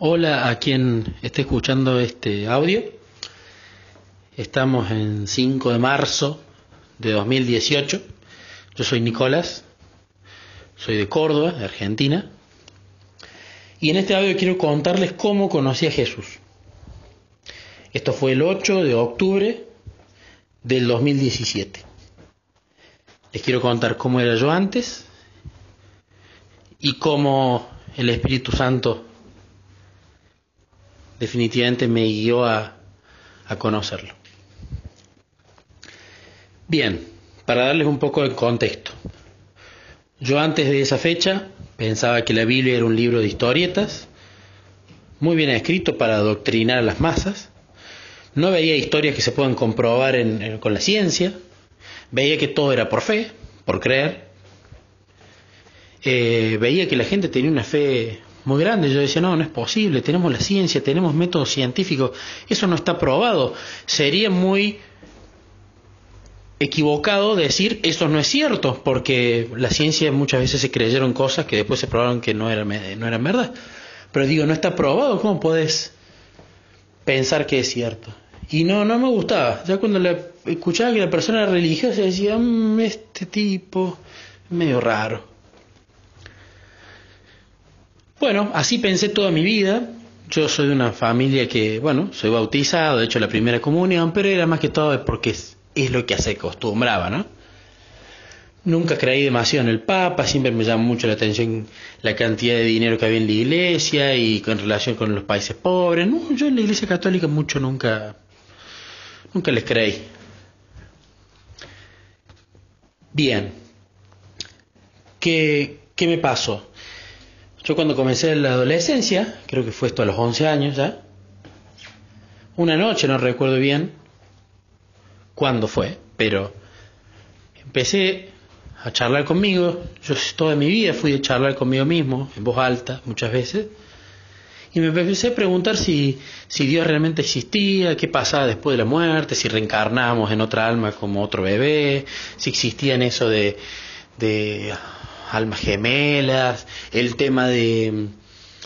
Hola a quien esté escuchando este audio. Estamos en 5 de marzo de 2018. Yo soy Nicolás, soy de Córdoba, de Argentina. Y en este audio quiero contarles cómo conocí a Jesús. Esto fue el 8 de octubre del 2017. Les quiero contar cómo era yo antes y cómo el Espíritu Santo definitivamente me guió a, a conocerlo. Bien, para darles un poco de contexto. Yo antes de esa fecha pensaba que la Biblia era un libro de historietas, muy bien escrito para adoctrinar a las masas. No veía historias que se puedan comprobar con la ciencia. Veía que todo era por fe, por creer. Eh, veía que la gente tenía una fe muy grande. Yo decía, no, no es posible, tenemos la ciencia, tenemos métodos científicos, eso no está probado. Sería muy equivocado decir eso no es cierto, porque la ciencia muchas veces se creyeron cosas que después se probaron que no eran, no eran verdad. Pero digo, no está probado, ¿cómo puedes pensar que es cierto? Y no, no me gustaba. Ya cuando le escuchaba que la persona era religiosa decía, mm, este tipo, medio raro. Bueno, así pensé toda mi vida. Yo soy de una familia que, bueno, soy bautizado, de hecho la primera comunión, pero era más que todo porque es, lo que se acostumbraba, ¿no? Nunca creí demasiado en el Papa, siempre me llamó mucho la atención la cantidad de dinero que había en la iglesia y con relación con los países pobres. No, yo en la iglesia católica mucho nunca, nunca les creí. Bien, ¿qué, qué me pasó? Yo cuando comencé la adolescencia, creo que fue esto a los 11 años ya, una noche, no recuerdo bien cuándo fue, pero empecé a charlar conmigo, yo toda mi vida fui a charlar conmigo mismo, en voz alta, muchas veces, y me empecé a preguntar si, si Dios realmente existía, qué pasaba después de la muerte, si reencarnábamos en otra alma como otro bebé, si existía en eso de, de almas gemelas, el tema de mm,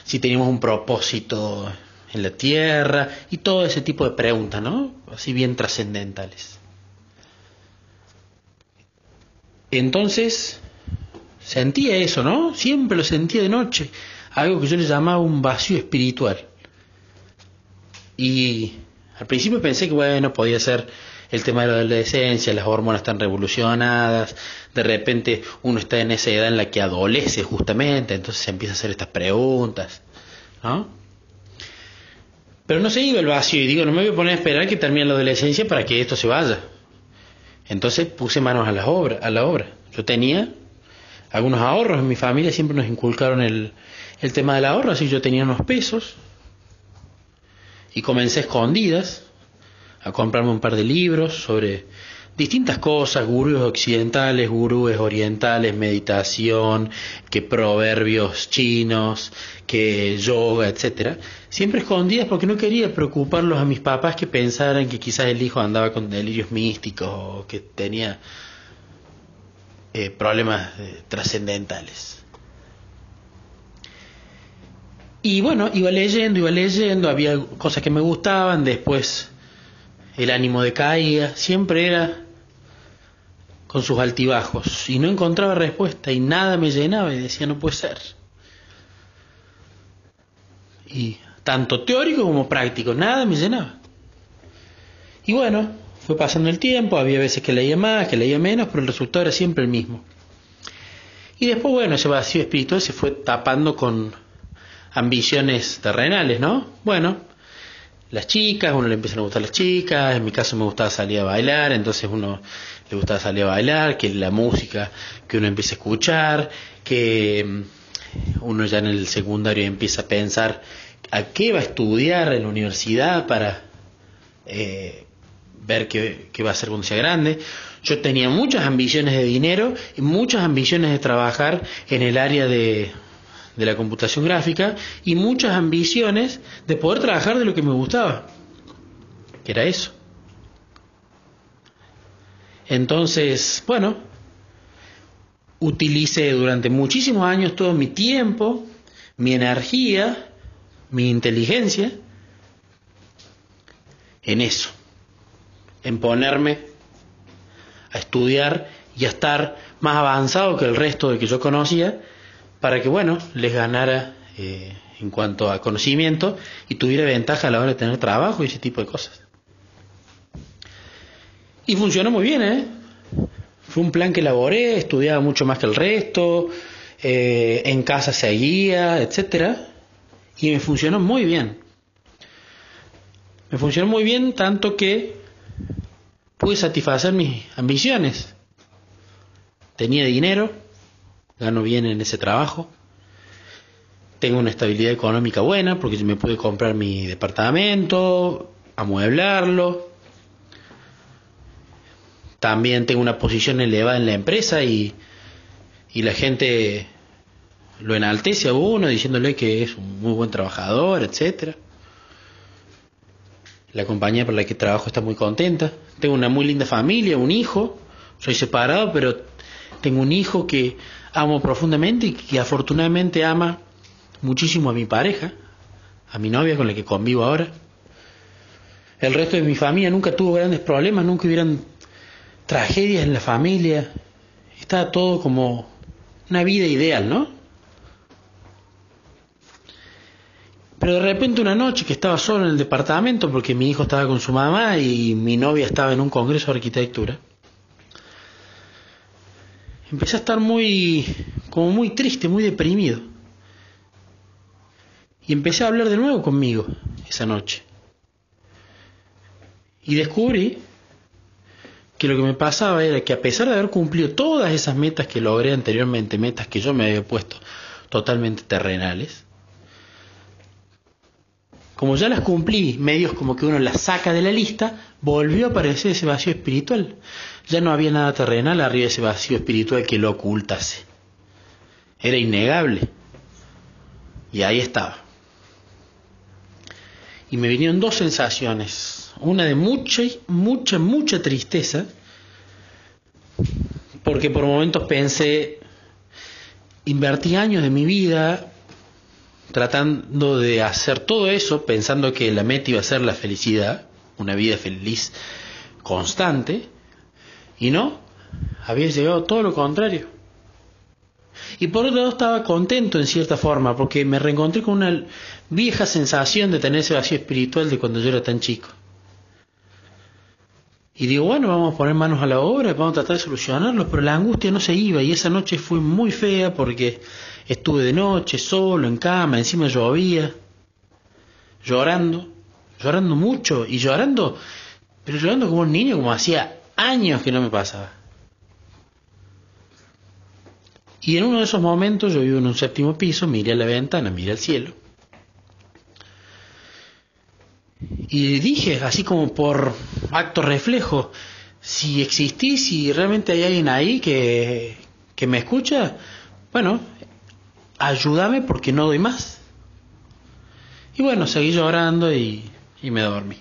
si teníamos un propósito en la tierra y todo ese tipo de preguntas, ¿no? Así bien trascendentales. Entonces, sentía eso, ¿no? Siempre lo sentía de noche, algo que yo le llamaba un vacío espiritual. Y al principio pensé que, bueno, podía ser el tema de la adolescencia, las hormonas están revolucionadas, de repente uno está en esa edad en la que adolece justamente, entonces se empieza a hacer estas preguntas, ¿no? Pero no se iba el vacío y digo, no me voy a poner a esperar que termine la adolescencia para que esto se vaya. Entonces puse manos a la obra, a la obra. Yo tenía algunos ahorros, en mi familia siempre nos inculcaron el, el tema del ahorro, así yo tenía unos pesos y comencé escondidas a comprarme un par de libros sobre distintas cosas, gurúes occidentales, gurúes orientales, meditación, que proverbios chinos, que yoga, etcétera, siempre escondidas porque no quería preocuparlos a mis papás que pensaran que quizás el hijo andaba con delirios místicos o que tenía eh, problemas eh, trascendentales. Y bueno, iba leyendo, iba leyendo, había cosas que me gustaban, después el ánimo decaía, siempre era con sus altibajos y no encontraba respuesta y nada me llenaba y decía no puede ser. Y tanto teórico como práctico, nada me llenaba. Y bueno, fue pasando el tiempo, había veces que leía más, que leía menos, pero el resultado era siempre el mismo. Y después, bueno, ese vacío espiritual se fue tapando con ambiciones terrenales, ¿no? Bueno, las chicas, uno le empiezan a gustar las chicas, en mi caso me gustaba salir a bailar, entonces uno le gustaba salir a bailar, que la música que uno empieza a escuchar, que mm, uno ya en el secundario empieza a pensar a qué va a estudiar en la universidad para eh, ver qué, qué va a hacer cuando sea grande. Yo tenía muchas ambiciones de dinero y muchas ambiciones de trabajar en el área de de la computación gráfica y muchas ambiciones de poder trabajar de lo que me gustaba, que era eso. Entonces, bueno, utilicé durante muchísimos años todo mi tiempo, mi energía, mi inteligencia en eso, en ponerme a estudiar y a estar más avanzado que el resto de que yo conocía, para que, bueno, les ganara eh, en cuanto a conocimiento y tuviera ventaja a la hora de tener trabajo y ese tipo de cosas. Y funcionó muy bien, ¿eh? Fue un plan que elaboré, estudiaba mucho más que el resto, eh, en casa seguía, etcétera, y me funcionó muy bien. Me funcionó muy bien tanto que pude satisfacer mis ambiciones. Tenía dinero, gano bien en ese trabajo, tengo una estabilidad económica buena porque me pude comprar mi departamento, amueblarlo, también tengo una posición elevada en la empresa y, y la gente lo enaltece a uno diciéndole que es un muy buen trabajador, etcétera. La compañía por la que trabajo está muy contenta. Tengo una muy linda familia, un hijo. Soy separado, pero tengo un hijo que amo profundamente y que afortunadamente ama muchísimo a mi pareja, a mi novia con la que convivo ahora. El resto de mi familia nunca tuvo grandes problemas, nunca hubieran tragedias en la familia. Está todo como una vida ideal, ¿no? Pero de repente una noche que estaba solo en el departamento porque mi hijo estaba con su mamá y mi novia estaba en un congreso de arquitectura, empecé a estar muy, como muy triste, muy deprimido. Y empecé a hablar de nuevo conmigo esa noche. Y descubrí que lo que me pasaba era que a pesar de haber cumplido todas esas metas que logré anteriormente, metas que yo me había puesto totalmente terrenales, como ya las cumplí, medios como que uno las saca de la lista, volvió a aparecer ese vacío espiritual. Ya no había nada terrenal arriba de ese vacío espiritual que lo ocultase. Era innegable. Y ahí estaba. Y me vinieron dos sensaciones una de mucha, mucha, mucha tristeza, porque por momentos pensé, invertí años de mi vida tratando de hacer todo eso, pensando que la meta iba a ser la felicidad, una vida feliz constante, y no, había llegado todo lo contrario. Y por otro lado estaba contento en cierta forma, porque me reencontré con una vieja sensación de tener ese vacío espiritual de cuando yo era tan chico. Y digo, bueno, vamos a poner manos a la obra, vamos a tratar de solucionarlo, pero la angustia no se iba y esa noche fue muy fea porque estuve de noche solo en cama, encima llovía, llorando, llorando mucho y llorando, pero llorando como un niño, como hacía años que no me pasaba. Y en uno de esos momentos yo vivo en un séptimo piso, miré a la ventana, miré al cielo Y dije, así como por acto reflejo, si existís, si realmente hay alguien ahí que, que me escucha, bueno, ayúdame porque no doy más. Y bueno, seguí llorando y, y me dormí.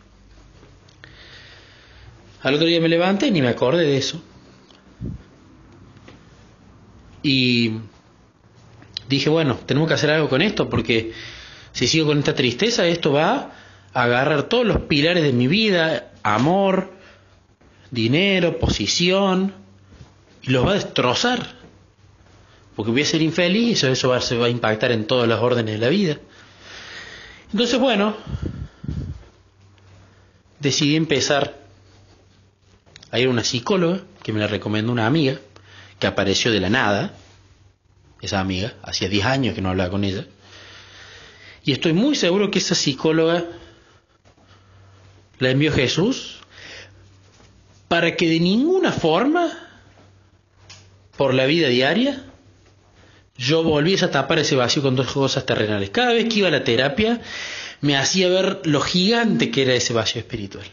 Al otro día me levanté y ni me acordé de eso. Y dije, bueno, tenemos que hacer algo con esto porque si sigo con esta tristeza, esto va agarrar todos los pilares de mi vida, amor, dinero, posición, y los va a destrozar. Porque voy a ser infeliz y eso va, se va a impactar en todas las órdenes de la vida. Entonces, bueno, decidí empezar a ir a una psicóloga que me la recomendó una amiga que apareció de la nada. Esa amiga, hacía 10 años que no hablaba con ella. Y estoy muy seguro que esa psicóloga la envió Jesús para que de ninguna forma, por la vida diaria, yo volviese a tapar ese vacío con dos cosas terrenales. Cada vez que iba a la terapia, me hacía ver lo gigante que era ese vacío espiritual.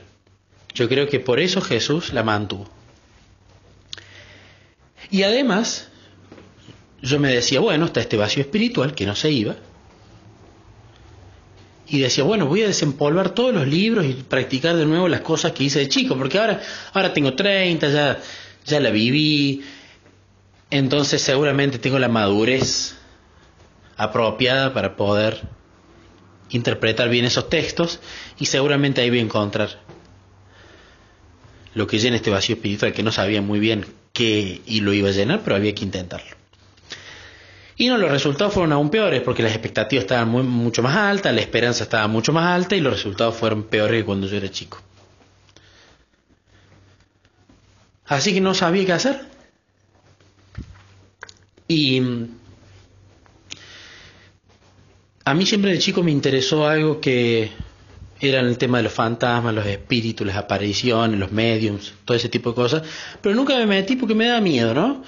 Yo creo que por eso Jesús la mantuvo. Y además, yo me decía, bueno, está este vacío espiritual que no se iba, y decía, bueno, voy a desempolvar todos los libros y practicar de nuevo las cosas que hice de chico, porque ahora, ahora tengo 30, ya, ya la viví, entonces seguramente tengo la madurez apropiada para poder interpretar bien esos textos y seguramente ahí voy a encontrar lo que llena este vacío espiritual que no sabía muy bien qué y lo iba a llenar, pero había que intentarlo. Y no, los resultados fueron aún peores porque las expectativas estaban mucho más altas, la esperanza estaba mucho más alta y los resultados fueron peores que cuando yo era chico. Así que no sabía qué hacer. Y a mí siempre de chico me interesó algo que era el tema de los fantasmas, los espíritus, las apariciones, los mediums, todo ese tipo de cosas, pero nunca me metí porque me da miedo, ¿no?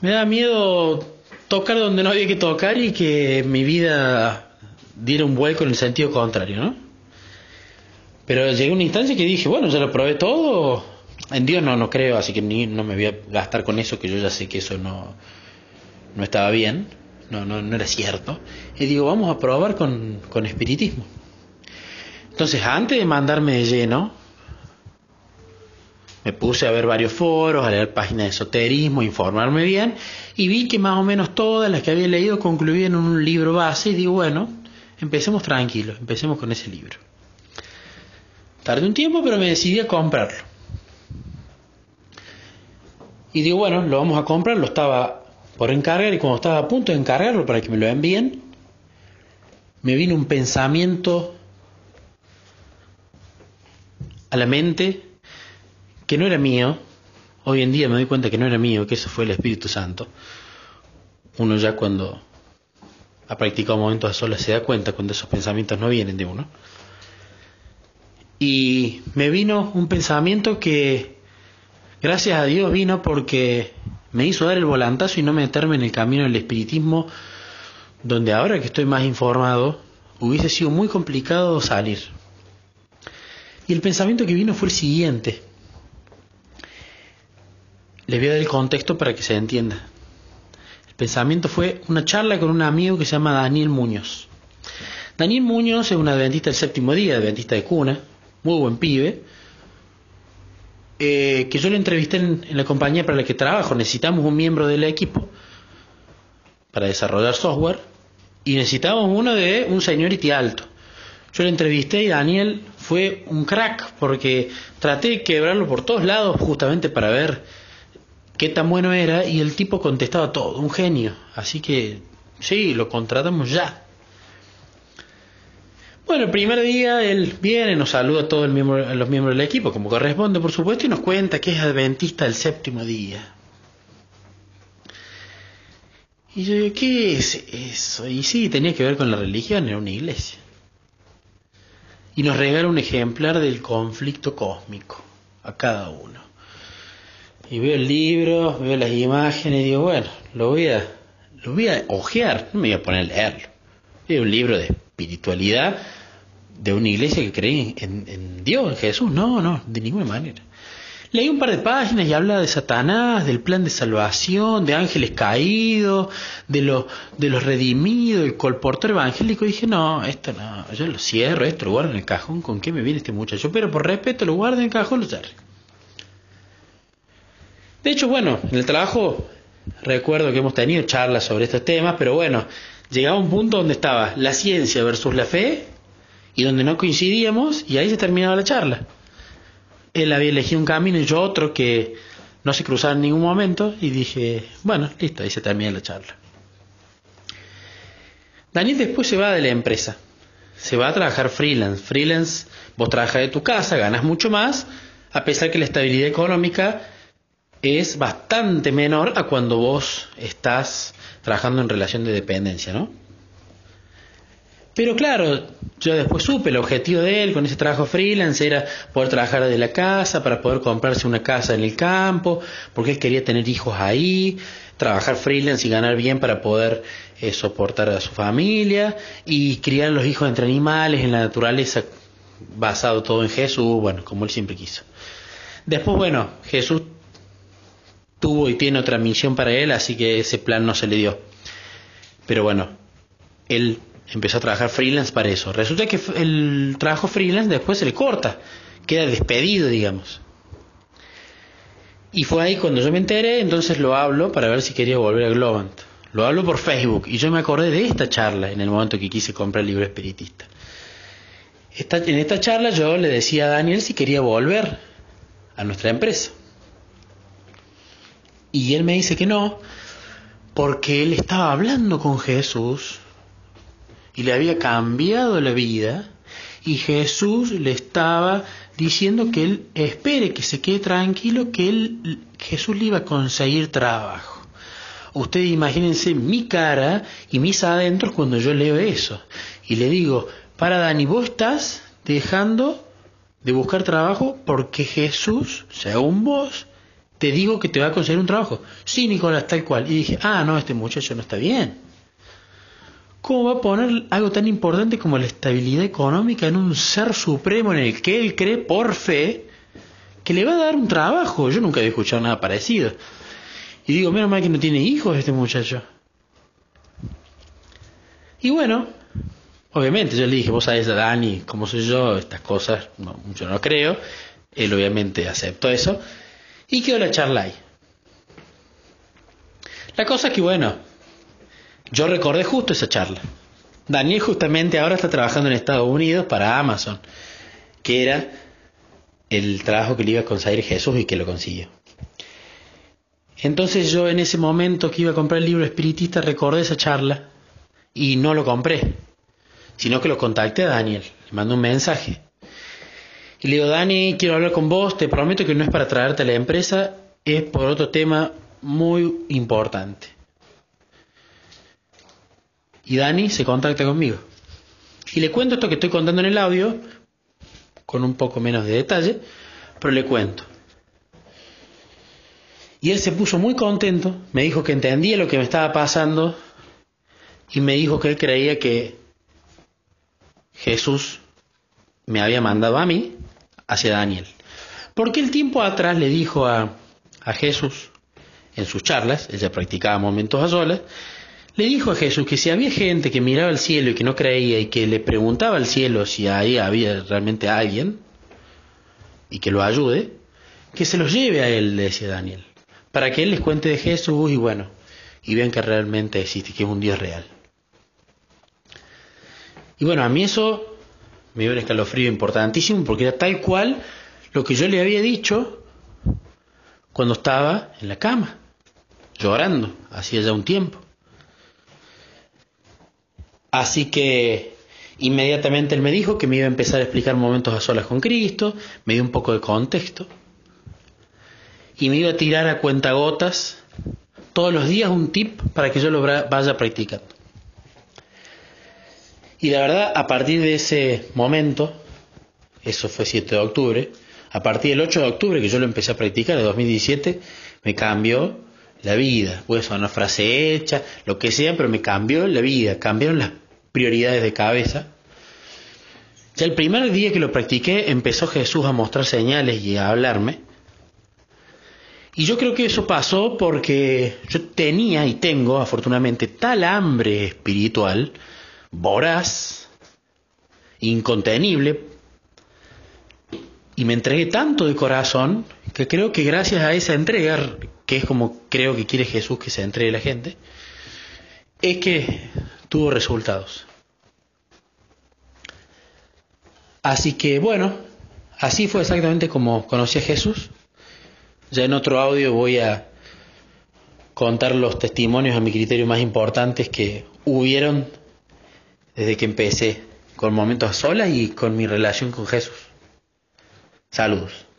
Me da miedo tocar donde no había que tocar y que mi vida diera un vuelco en el sentido contrario, ¿no? Pero llegué a una instancia que dije, bueno, ya lo probé todo, en Dios no, no creo, así que ni, no me voy a gastar con eso, que yo ya sé que eso no, no estaba bien, no, no, no era cierto. Y digo, vamos a probar con, con espiritismo. Entonces, antes de mandarme de lleno, me puse a ver varios foros, a leer páginas de esoterismo, informarme bien, y vi que más o menos todas las que había leído concluían en un libro base, y digo, bueno, empecemos tranquilos, empecemos con ese libro. Tardé un tiempo, pero me decidí a comprarlo. Y digo, bueno, lo vamos a comprar, lo estaba por encargar, y cuando estaba a punto de encargarlo para que me lo envíen, me vino un pensamiento a la mente que no era mío, hoy en día me doy cuenta que no era mío, que eso fue el Espíritu Santo. Uno ya cuando ha practicado momentos de solas se da cuenta cuando esos pensamientos no vienen de uno. Y me vino un pensamiento que, gracias a Dios, vino porque me hizo dar el volantazo y no meterme en el camino del espiritismo, donde ahora que estoy más informado, hubiese sido muy complicado salir. Y el pensamiento que vino fue el siguiente. Les voy a dar el contexto para que se entienda. El pensamiento fue una charla con un amigo que se llama Daniel Muñoz. Daniel Muñoz es un adventista del séptimo día, adventista de cuna, muy buen pibe, eh, que yo le entrevisté en, la compañía para la que trabajo. Necesitamos un miembro del equipo para desarrollar software y necesitamos uno de un seniority alto. Yo le entrevisté y Daniel fue un crack porque traté de quebrarlo por todos lados justamente para ver qué tan bueno era y el tipo contestaba todo, un genio. Así que sí, lo contratamos ya. Bueno, el primer día él viene, nos saluda a todos los miembros del equipo, como corresponde, por supuesto, y nos cuenta que es adventista del séptimo día. Y yo digo, ¿qué es eso? Y sí, tenía que ver con la religión, era una iglesia y nos regala un ejemplar del conflicto cósmico a cada uno. Y veo el libro, veo las imágenes y digo, bueno, lo voy a, lo voy a ojear, no me voy a poner a leerlo. Es un libro de espiritualidad de una iglesia que cree en, en Dios, en Jesús. No, no, de ninguna manera. Leí un par de páginas y habla de Satanás, del plan de salvación, de ángeles caídos, de, lo, de los redimidos, el colportor evangélico. Y dije, no, esto no, yo lo cierro, esto lo guardo en el cajón, ¿con qué me viene este muchacho? Pero por respeto lo guardo en el cajón, lo cierro. De hecho, bueno, en el trabajo recuerdo que hemos tenido charlas sobre estos temas, pero bueno, llegaba un punto donde estaba la ciencia versus la fe y donde no coincidíamos y ahí se terminaba la charla. Él había elegido un camino y yo otro que no se cruzaba en ningún momento y dije, bueno, listo, ahí se termina la charla. Daniel después se va de la empresa, se va a trabajar freelance. Freelance, vos trabajas de tu casa, ganas mucho más, a pesar que la estabilidad económica es bastante menor a cuando vos estás trabajando en relación de dependencia, ¿no? Pero claro, yo después supe el objetivo de él con ese trabajo freelance era poder trabajar desde la casa, para poder comprarse una casa en el campo, porque él quería tener hijos ahí, trabajar freelance y ganar bien para poder eh, soportar a su familia y criar los hijos entre animales, en la naturaleza, basado todo en Jesús, bueno, como él siempre quiso. Después, bueno, Jesús tuvo y tiene otra misión para él, así que ese plan no se le dio. Pero bueno, él empezó a trabajar freelance para eso. Resulta que el trabajo freelance después se le corta, queda despedido, digamos. Y fue ahí cuando yo me enteré, entonces lo hablo para ver si quería volver a Globant. lo hablo por Facebook y yo me acordé de esta charla en el momento que quise comprar el libro espiritista. en esta charla yo le decía a Daniel si quería volver a nuestra empresa. Y él me dice que no, porque él estaba hablando con Jesús y le había cambiado la vida y Jesús le estaba diciendo que él espere, que se quede tranquilo, que él, Jesús le iba a conseguir trabajo. Ustedes imagínense mi cara y mis adentros cuando yo leo eso. Y le digo, para Dani, vos estás dejando de buscar trabajo porque Jesús, según vos, te digo que te va a conseguir un trabajo. Sí, Nicolás, tal cual. Y dije, ah, no, este muchacho no está bien. ¿Cómo va a poner algo tan importante como la estabilidad económica en un ser supremo en el que él cree por fe que le va a dar un trabajo? Yo nunca había escuchado nada parecido. Y digo, menos mal que no tiene hijos este muchacho. Y bueno, obviamente yo le dije, vos sabés a Dani cómo soy yo, estas cosas, no, yo no creo. Él obviamente aceptó eso. Y quedó la charla ahí. La cosa es que bueno, yo recordé justo esa charla. Daniel justamente ahora está trabajando en Estados Unidos para Amazon, que era el trabajo que le iba a conseguir Jesús y que lo consiguió. Entonces yo en ese momento que iba a comprar el libro espiritista recordé esa charla y no lo compré, sino que lo contacté a Daniel, le mandé un mensaje. Y le digo, Dani, quiero hablar con vos, te prometo que no es para traerte a la empresa, es por otro tema muy importante. Y Dani se contacta conmigo. Y le cuento esto que estoy contando en el audio, con un poco menos de detalle, pero le cuento. Y él se puso muy contento, me dijo que entendía lo que me estaba pasando y me dijo que él creía que Jesús me había mandado a mí hacia Daniel. Porque el tiempo atrás le dijo a, a Jesús, en sus charlas, ella practicaba momentos a solas, le dijo a Jesús que si había gente que miraba al cielo y que no creía y que le preguntaba al cielo si ahí había realmente alguien y que lo ayude, que se los lleve a él, le decía Daniel para que Él les cuente de Jesús y bueno, y vean que realmente existe, que es un Dios real. Y bueno, a mí eso me dio un escalofrío importantísimo porque era tal cual lo que yo le había dicho cuando estaba en la cama, llorando, hacía ya un tiempo. Así que inmediatamente él me dijo que me iba a empezar a explicar momentos a solas con Cristo, me dio un poco de contexto y me iba a tirar a cuentagotas todos los días un tip para que yo lo vaya practicando. Y la verdad, a partir de ese momento, eso fue 7 de octubre, a partir del 8 de octubre que yo lo empecé a practicar, de 2017, me cambió la vida. Puede una frase hecha, lo que sea, pero me cambió la vida, cambiaron las prioridades de cabeza. Ya el primer día que lo practiqué empezó Jesús a mostrar señales y a hablarme. Y yo creo que eso pasó porque yo tenía y tengo, afortunadamente, tal hambre espiritual, voraz, incontenible, y me entregué tanto de corazón que creo que gracias a esa entrega, que es como creo que quiere Jesús que se entregue la gente, es que tuvo resultados. Así que bueno, así fue exactamente como conocí a Jesús. Ya en otro audio voy a contar los testimonios a mi criterio más importantes que hubieron desde que empecé con momentos a solas y con mi relación con Jesús. Saludos.